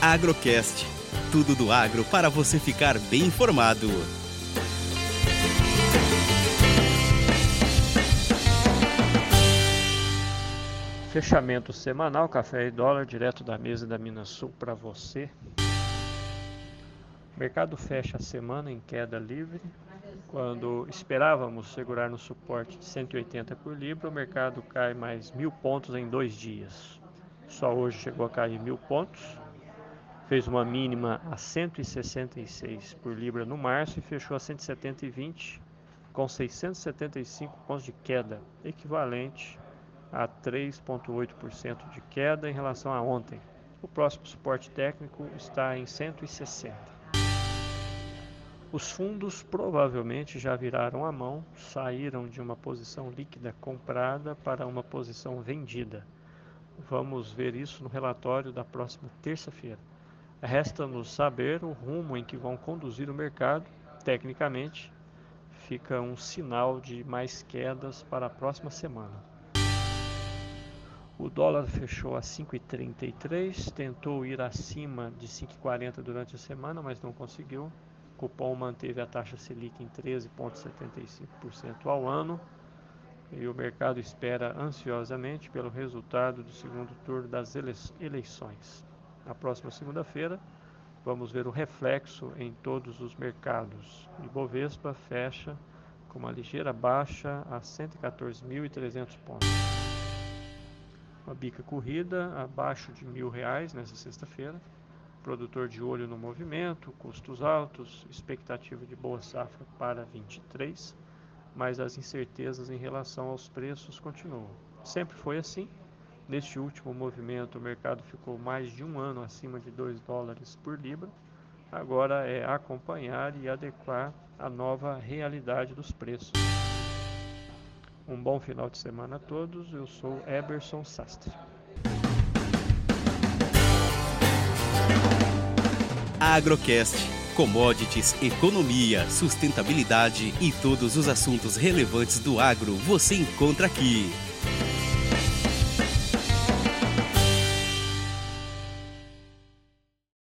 Agrocast. Tudo do agro para você ficar bem informado. Fechamento semanal, café e dólar direto da mesa da Minas Sul para você. O mercado fecha a semana em queda livre. Quando esperávamos segurar no suporte de 180 por libra, o mercado cai mais mil pontos em dois dias. Só hoje chegou a cair mil pontos. Fez uma mínima a 166 por libra no março e fechou a 170,20 com 675 pontos de queda, equivalente a 3,8% de queda em relação a ontem. O próximo suporte técnico está em 160. Os fundos provavelmente já viraram a mão, saíram de uma posição líquida comprada para uma posição vendida. Vamos ver isso no relatório da próxima terça-feira. Resta-nos saber o rumo em que vão conduzir o mercado. Tecnicamente, fica um sinal de mais quedas para a próxima semana. O dólar fechou a 5,33, tentou ir acima de 5,40 durante a semana, mas não conseguiu. O cupom manteve a taxa Selic em 13,75% ao ano e o mercado espera ansiosamente pelo resultado do segundo turno das eleições. Na próxima segunda-feira, vamos ver o reflexo em todos os mercados. Ibovespa fecha com uma ligeira baixa a 114.300 pontos uma bica corrida abaixo de mil reais nessa sexta-feira. Produtor de olho no movimento, custos altos, expectativa de boa safra para 23, mas as incertezas em relação aos preços continuam. Sempre foi assim. Neste último movimento, o mercado ficou mais de um ano acima de 2 dólares por libra. Agora é acompanhar e adequar a nova realidade dos preços. Um bom final de semana a todos. Eu sou Eberson Sastre. Agrocast. Commodities, economia, sustentabilidade e todos os assuntos relevantes do agro você encontra aqui.